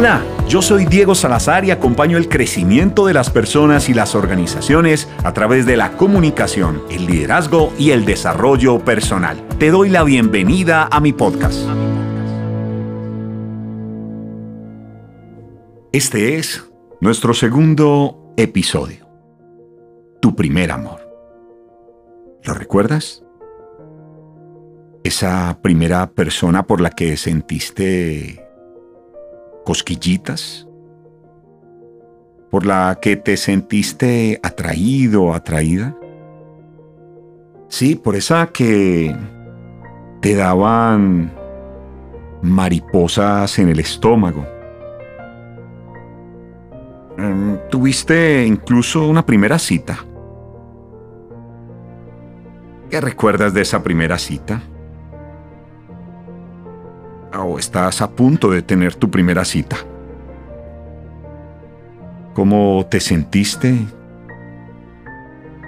Hola, yo soy Diego Salazar y acompaño el crecimiento de las personas y las organizaciones a través de la comunicación, el liderazgo y el desarrollo personal. Te doy la bienvenida a mi podcast. Este es nuestro segundo episodio. Tu primer amor. ¿Lo recuerdas? Esa primera persona por la que sentiste cosquillitas, por la que te sentiste atraído atraída. Sí, por esa que te daban mariposas en el estómago. Em, tuviste incluso una primera cita. ¿Qué recuerdas de esa primera cita? O estás a punto de tener tu primera cita. ¿Cómo te sentiste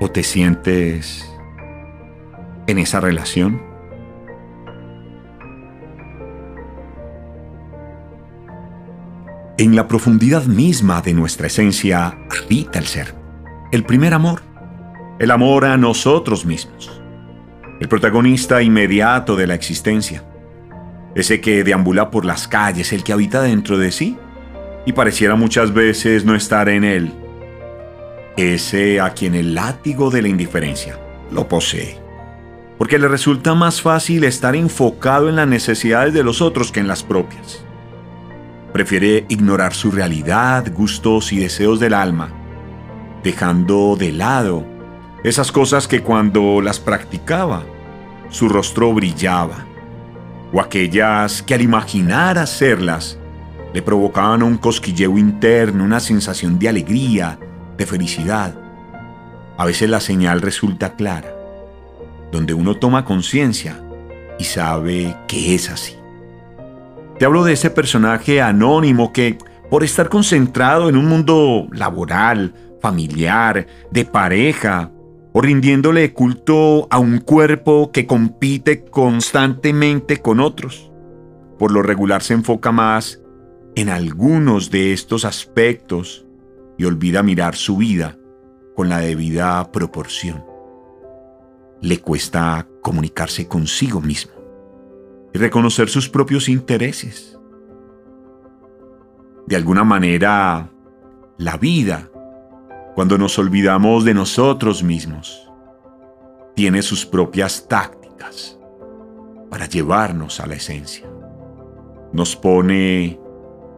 o te sientes en esa relación? En la profundidad misma de nuestra esencia habita el ser, el primer amor, el amor a nosotros mismos, el protagonista inmediato de la existencia ese que deambula por las calles, el que habita dentro de sí y pareciera muchas veces no estar en él, ese a quien el látigo de la indiferencia lo posee, porque le resulta más fácil estar enfocado en las necesidades de los otros que en las propias. Prefiere ignorar su realidad, gustos y deseos del alma, dejando de lado esas cosas que cuando las practicaba, su rostro brillaba o aquellas que al imaginar hacerlas le provocaban un cosquilleo interno, una sensación de alegría, de felicidad. A veces la señal resulta clara, donde uno toma conciencia y sabe que es así. Te hablo de ese personaje anónimo que, por estar concentrado en un mundo laboral, familiar, de pareja, o rindiéndole culto a un cuerpo que compite constantemente con otros. Por lo regular se enfoca más en algunos de estos aspectos y olvida mirar su vida con la debida proporción. Le cuesta comunicarse consigo mismo y reconocer sus propios intereses. De alguna manera, la vida cuando nos olvidamos de nosotros mismos, tiene sus propias tácticas para llevarnos a la esencia. Nos pone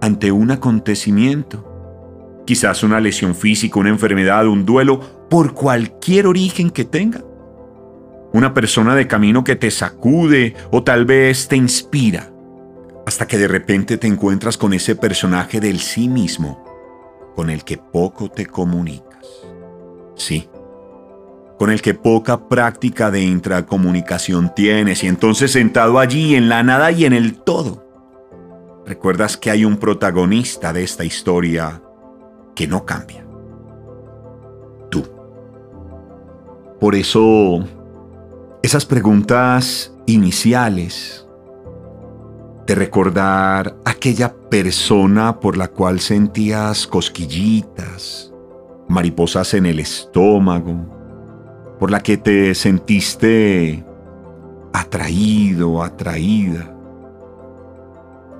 ante un acontecimiento, quizás una lesión física, una enfermedad, un duelo, por cualquier origen que tenga. Una persona de camino que te sacude o tal vez te inspira, hasta que de repente te encuentras con ese personaje del sí mismo con el que poco te comunicas. Sí, con el que poca práctica de intracomunicación tienes y entonces sentado allí en la nada y en el todo, recuerdas que hay un protagonista de esta historia que no cambia. Tú. Por eso, esas preguntas iniciales de recordar aquella persona por la cual sentías cosquillitas, mariposas en el estómago, por la que te sentiste atraído, atraída.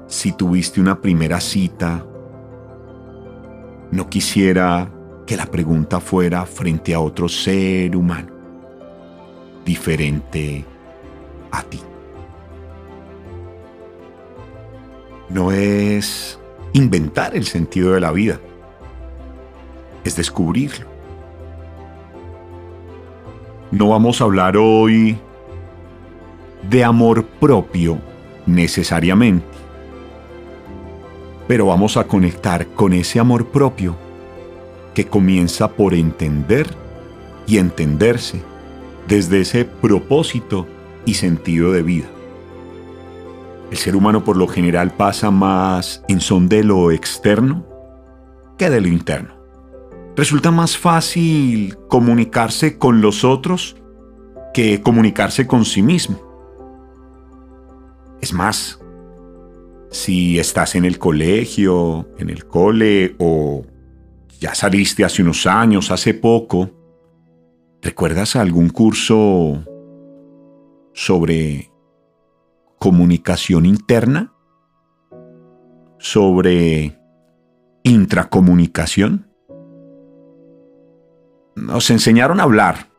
Si tuviste una primera cita, no quisiera que la pregunta fuera frente a otro ser humano, diferente a ti. No es inventar el sentido de la vida, es descubrirlo. No vamos a hablar hoy de amor propio necesariamente, pero vamos a conectar con ese amor propio que comienza por entender y entenderse desde ese propósito y sentido de vida. El ser humano por lo general pasa más en son de lo externo que de lo interno. Resulta más fácil comunicarse con los otros que comunicarse con sí mismo. Es más, Si estás en el colegio, en el cole o ya saliste hace unos años, hace poco, ¿recuerdas algún curso sobre comunicación interna? ¿Sobre intracomunicación? Nos enseñaron a hablar.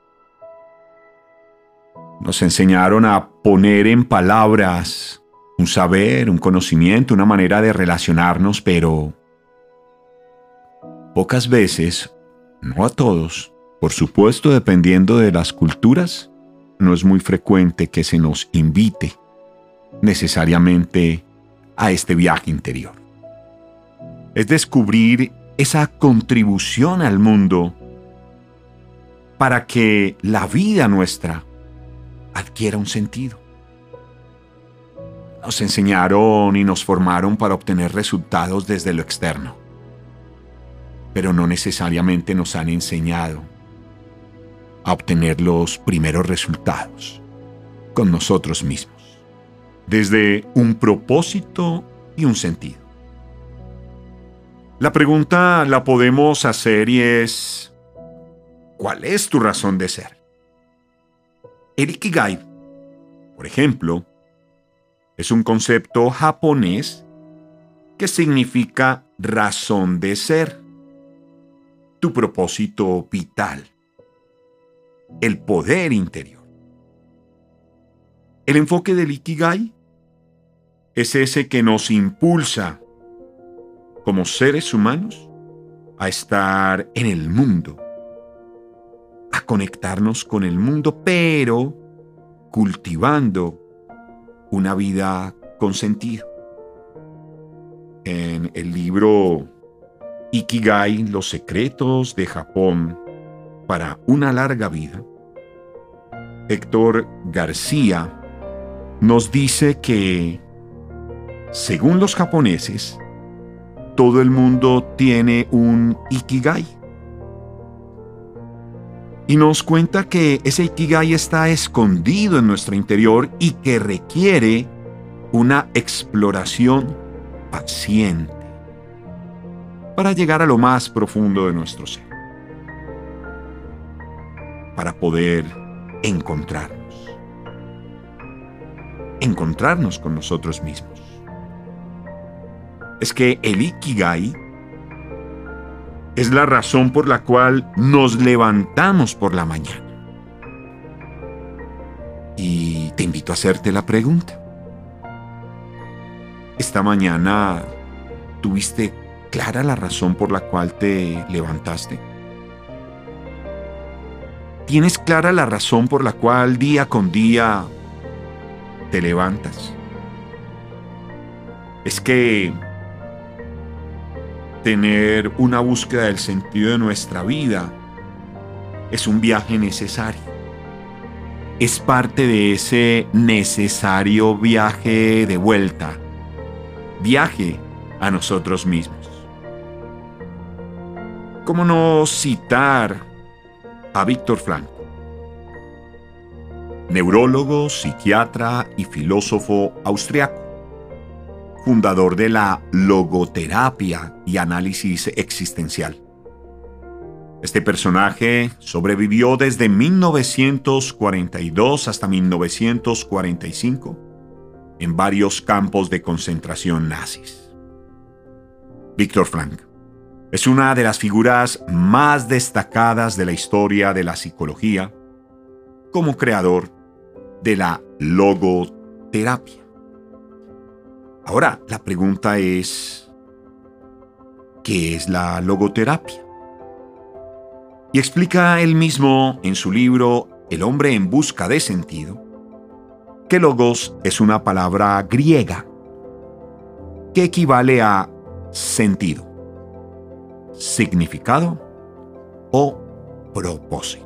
Nos enseñaron a poner en palabras un saber, un conocimiento, una manera de relacionarnos, pero pocas veces, no a todos, por supuesto dependiendo de las culturas, no es muy frecuente que se nos invite necesariamente a este viaje interior. Es descubrir esa contribución al mundo para que la vida nuestra adquiera un sentido. Nos enseñaron y nos formaron para obtener resultados desde lo externo, pero no necesariamente nos han enseñado a obtener los primeros resultados con nosotros mismos, desde un propósito y un sentido. La pregunta la podemos hacer y es, ¿Cuál es tu razón de ser? El Ikigai, por ejemplo, es un concepto japonés que significa razón de ser, tu propósito vital, el poder interior. El enfoque del Ikigai es ese que nos impulsa como seres humanos a estar en el mundo conectarnos con el mundo, pero cultivando una vida con sentido. En el libro Ikigai, Los secretos de Japón para una larga vida, Héctor García nos dice que, según los japoneses, todo el mundo tiene un Ikigai y nos cuenta que ese Ikigai está escondido en nuestro interior y que requiere una exploración paciente para llegar a lo más profundo de nuestro ser, para poder encontrarnos, encontrarnos con nosotros mismos. Es que el Ikigai es la razón por la cual nos levantamos por la mañana. Y te invito a hacerte la pregunta. Esta mañana tuviste clara la razón por la cual te levantaste. ¿Tienes clara la razón por la cual día con día te levantas? Es que tener una búsqueda del sentido de nuestra vida es un viaje necesario. Es parte de ese necesario viaje de vuelta, viaje a nosotros mismos. ¿Cómo no citar a Víctor Frank? Neurólogo, psiquiatra y filósofo austriaco fundador de la logoterapia y análisis existencial. Este personaje sobrevivió desde 1942 hasta 1945 en varios campos de concentración nazis. Víctor Frank es una de las figuras más destacadas de la historia de la psicología como creador de la logoterapia. Ahora, la pregunta es, ¿qué es la logoterapia? Y explica él mismo en su libro El hombre en busca de sentido, que logos es una palabra griega que equivale a sentido, significado o propósito.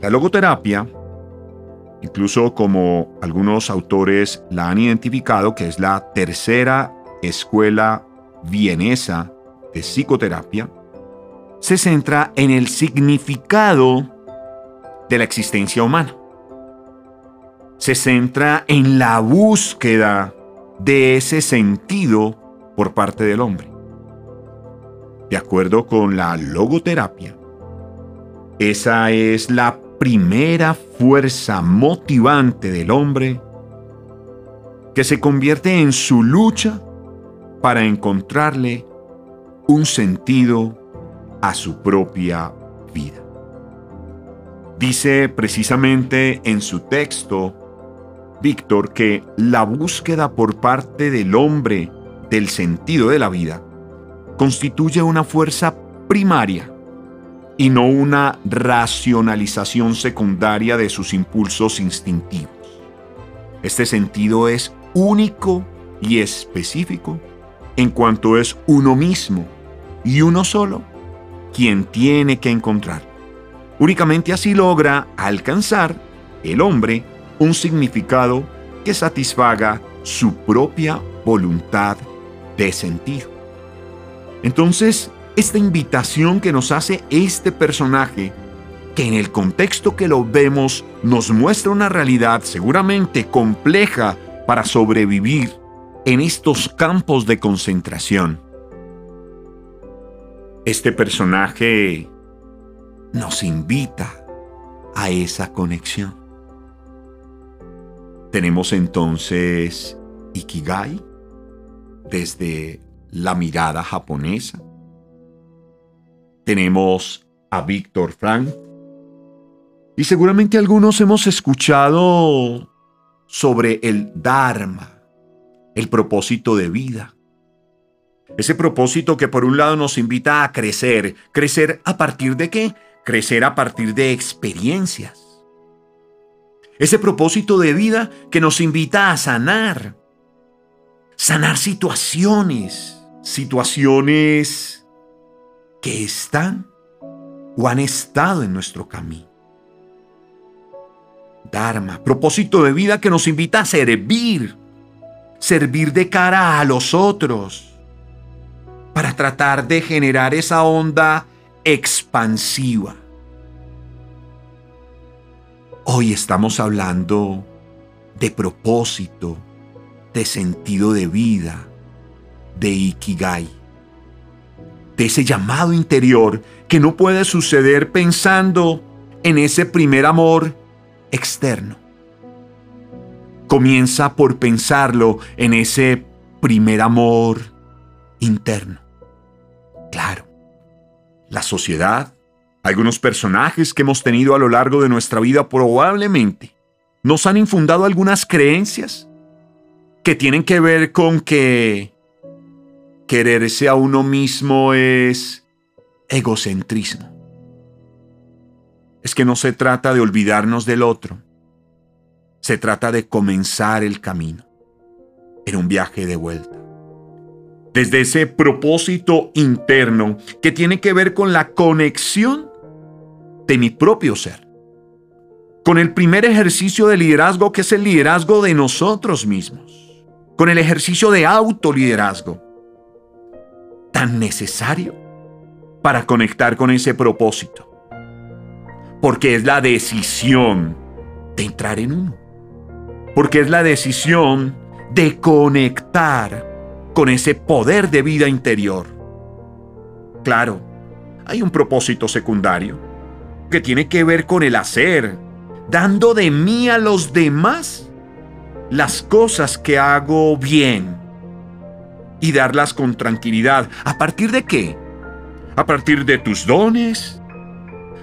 La logoterapia incluso como algunos autores la han identificado, que es la tercera escuela vienesa de psicoterapia, se centra en el significado de la existencia humana. Se centra en la búsqueda de ese sentido por parte del hombre. De acuerdo con la logoterapia, esa es la primera fuerza motivante del hombre que se convierte en su lucha para encontrarle un sentido a su propia vida. Dice precisamente en su texto Víctor que la búsqueda por parte del hombre del sentido de la vida constituye una fuerza primaria y no una racionalización secundaria de sus impulsos instintivos. Este sentido es único y específico en cuanto es uno mismo y uno solo quien tiene que encontrar. Únicamente así logra alcanzar el hombre un significado que satisfaga su propia voluntad de sentido. Entonces, esta invitación que nos hace este personaje, que en el contexto que lo vemos nos muestra una realidad seguramente compleja para sobrevivir en estos campos de concentración. Este personaje nos invita a esa conexión. Tenemos entonces Ikigai desde la mirada japonesa. Tenemos a Víctor Frank. Y seguramente algunos hemos escuchado sobre el Dharma, el propósito de vida. Ese propósito que por un lado nos invita a crecer. ¿Crecer a partir de qué? Crecer a partir de experiencias. Ese propósito de vida que nos invita a sanar. Sanar situaciones. Situaciones que están o han estado en nuestro camino. Dharma, propósito de vida que nos invita a servir. Servir de cara a los otros. Para tratar de generar esa onda expansiva Hoy estamos hablando de propósito, de sentido de vida, de Ikigai, de ese llamado interior que no puede suceder pensando en ese primer amor externo. Comienza por pensarlo en ese primer amor interno. Claro, la sociedad algunos personajes que hemos tenido a lo largo de nuestra vida probablemente nos han infundado algunas creencias que tienen que ver con que quererse a uno mismo es egocentrismo. Es que no se trata de olvidarnos del otro, se trata de comenzar el camino en un viaje de vuelta desde ese propósito interno que tiene que ver con la conexión de mi propio ser. Con el primer ejercicio de liderazgo que es el liderazgo de nosotros mismos. Con el ejercicio de autoliderazgo. Tan necesario para conectar con ese propósito. Porque es la decisión de entrar en uno. Porque es la decisión de conectar con ese poder de vida interior. Claro, hay un propósito secundario que tiene que ver con el hacer, dando de mí a los demás las cosas que hago bien y darlas con tranquilidad. ¿A partir de qué? A partir de tus dones,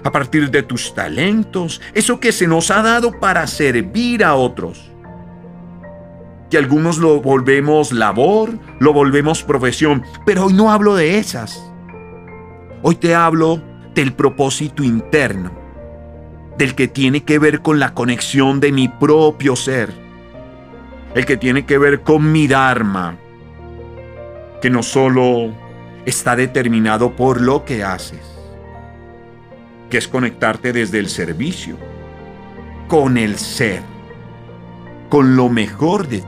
a partir de tus talentos, eso que se nos ha dado para servir a otros. Que algunos lo volvemos labor, lo volvemos profesión, pero hoy no hablo de esas. Hoy te hablo del propósito interno, del que tiene que ver con la conexión de mi propio ser, el que tiene que ver con mi Dharma, que no solo está determinado por lo que haces, que es conectarte desde el servicio, con el ser, con lo mejor de ti.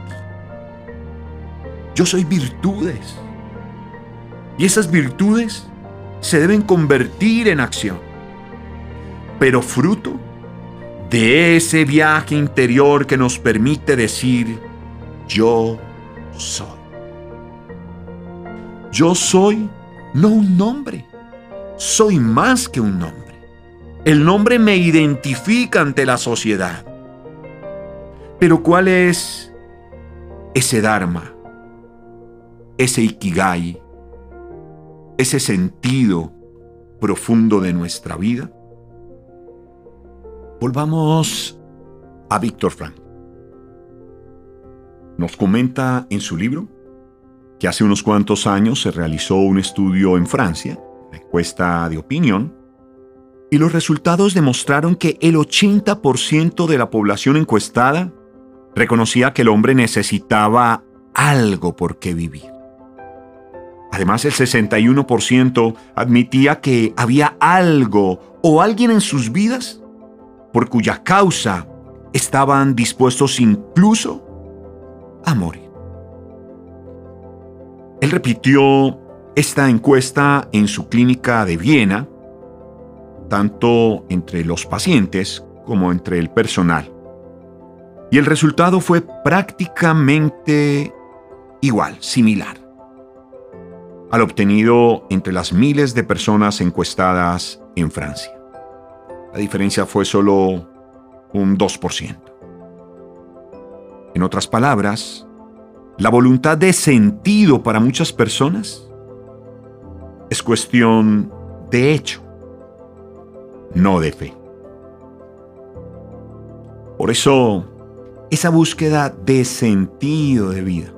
Yo soy virtudes. Y esas virtudes se deben convertir en acción, pero fruto de ese viaje interior que nos permite decir, yo soy. Yo soy no un nombre, soy más que un nombre. El nombre me identifica ante la sociedad. Pero ¿cuál es ese Dharma, ese Ikigai, ese sentido profundo de nuestra vida? Volvamos a Víctor Frank. Nos comenta en su libro que hace unos cuantos años se realizó un estudio en Francia, la encuesta de opinión, y los resultados demostraron que el 80% de la población encuestada reconocía que el hombre necesitaba algo por qué vivir. Además, el 61% admitía que había algo o alguien en sus vidas por cuya causa estaban dispuestos incluso a morir. Él repitió esta encuesta en su clínica de Viena, tanto entre los pacientes como entre el personal. Y el resultado fue prácticamente igual, similar, al obtenido entre las miles de personas encuestadas en Francia. La diferencia fue solo un 2%. En otras palabras, la voluntad de sentido para muchas personas es cuestión de hecho, no de fe. Por eso, esa búsqueda de sentido de vida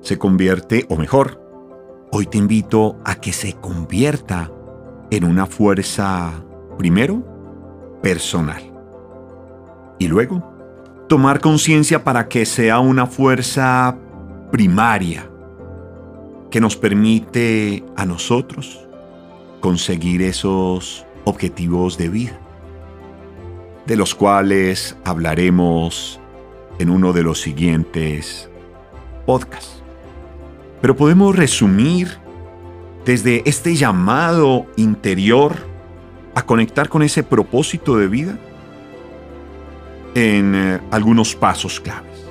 se convierte, o mejor, hoy te invito a que se convierta en una fuerza, primero, personal. Y luego, tomar conciencia para que sea una fuerza primaria que nos permite a nosotros conseguir esos objetivos de vida, de los cuales hablaremos en uno de los siguientes podcasts. Pero podemos resumir desde este llamado interior a conectar con ese propósito de vida en eh, algunos pasos claves,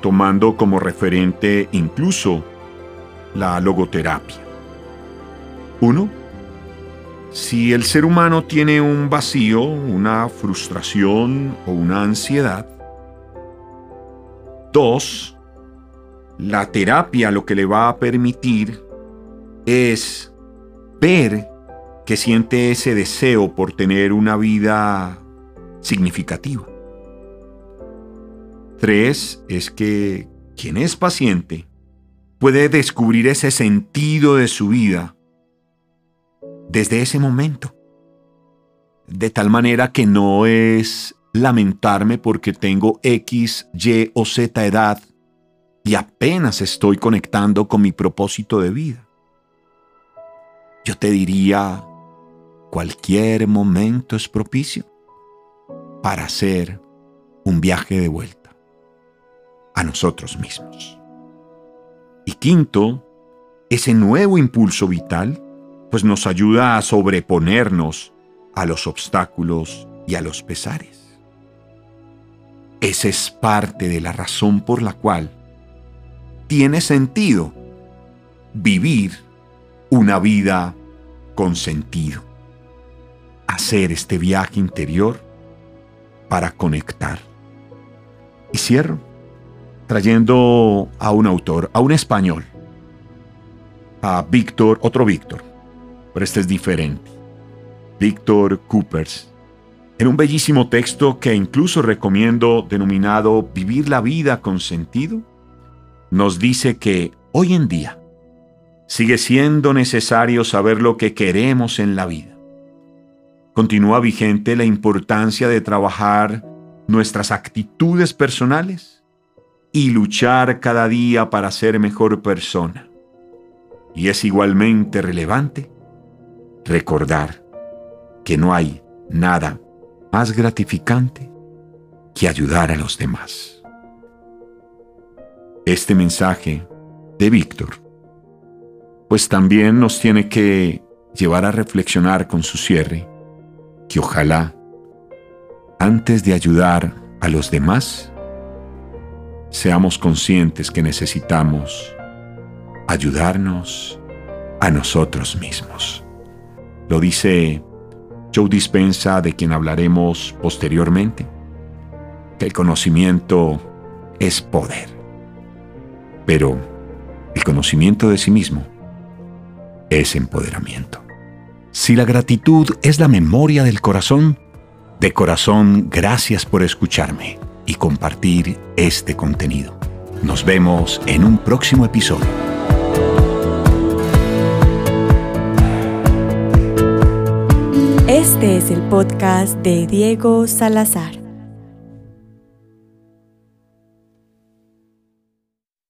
tomando como referente incluso la logoterapia. Uno, si el ser humano tiene un vacío, una frustración o una ansiedad. Dos, la terapia lo que le va a permitir es ver que siente ese deseo por tener una vida significativa. Tres es que quien es paciente puede descubrir ese sentido de su vida desde ese momento. De tal manera que no es lamentarme porque tengo X, Y o Z edad y apenas estoy conectando con mi propósito de vida. Yo te diría, cualquier momento es propicio para hacer un viaje de vuelta a nosotros mismos. Y quinto, ese nuevo impulso vital pues nos ayuda a sobreponernos a los obstáculos y a los pesares. Esa es parte de la razón por la cual tiene sentido vivir una vida con sentido. Hacer este viaje interior para conectar. Y cierro trayendo a un autor, a un español, a Víctor, otro Víctor, pero este es diferente, Víctor Coopers, en un bellísimo texto que incluso recomiendo denominado Vivir la vida con sentido, nos dice que hoy en día sigue siendo necesario saber lo que queremos en la vida. Continúa vigente la importancia de trabajar nuestras actitudes personales y luchar cada día para ser mejor persona. Y es igualmente relevante recordar que no hay nada más gratificante que ayudar a los demás. Este mensaje de Víctor, pues también nos tiene que llevar a reflexionar con su cierre, que ojalá, antes de ayudar a los demás, seamos conscientes que necesitamos ayudarnos a nosotros mismos. Lo dice Joe Dispensa, de quien hablaremos posteriormente, que el conocimiento es poder. Pero el conocimiento de sí mismo es empoderamiento. Si la gratitud es la memoria del corazón, de corazón gracias por escucharme y compartir este contenido. Nos vemos en un próximo episodio. Este es el podcast de Diego Salazar.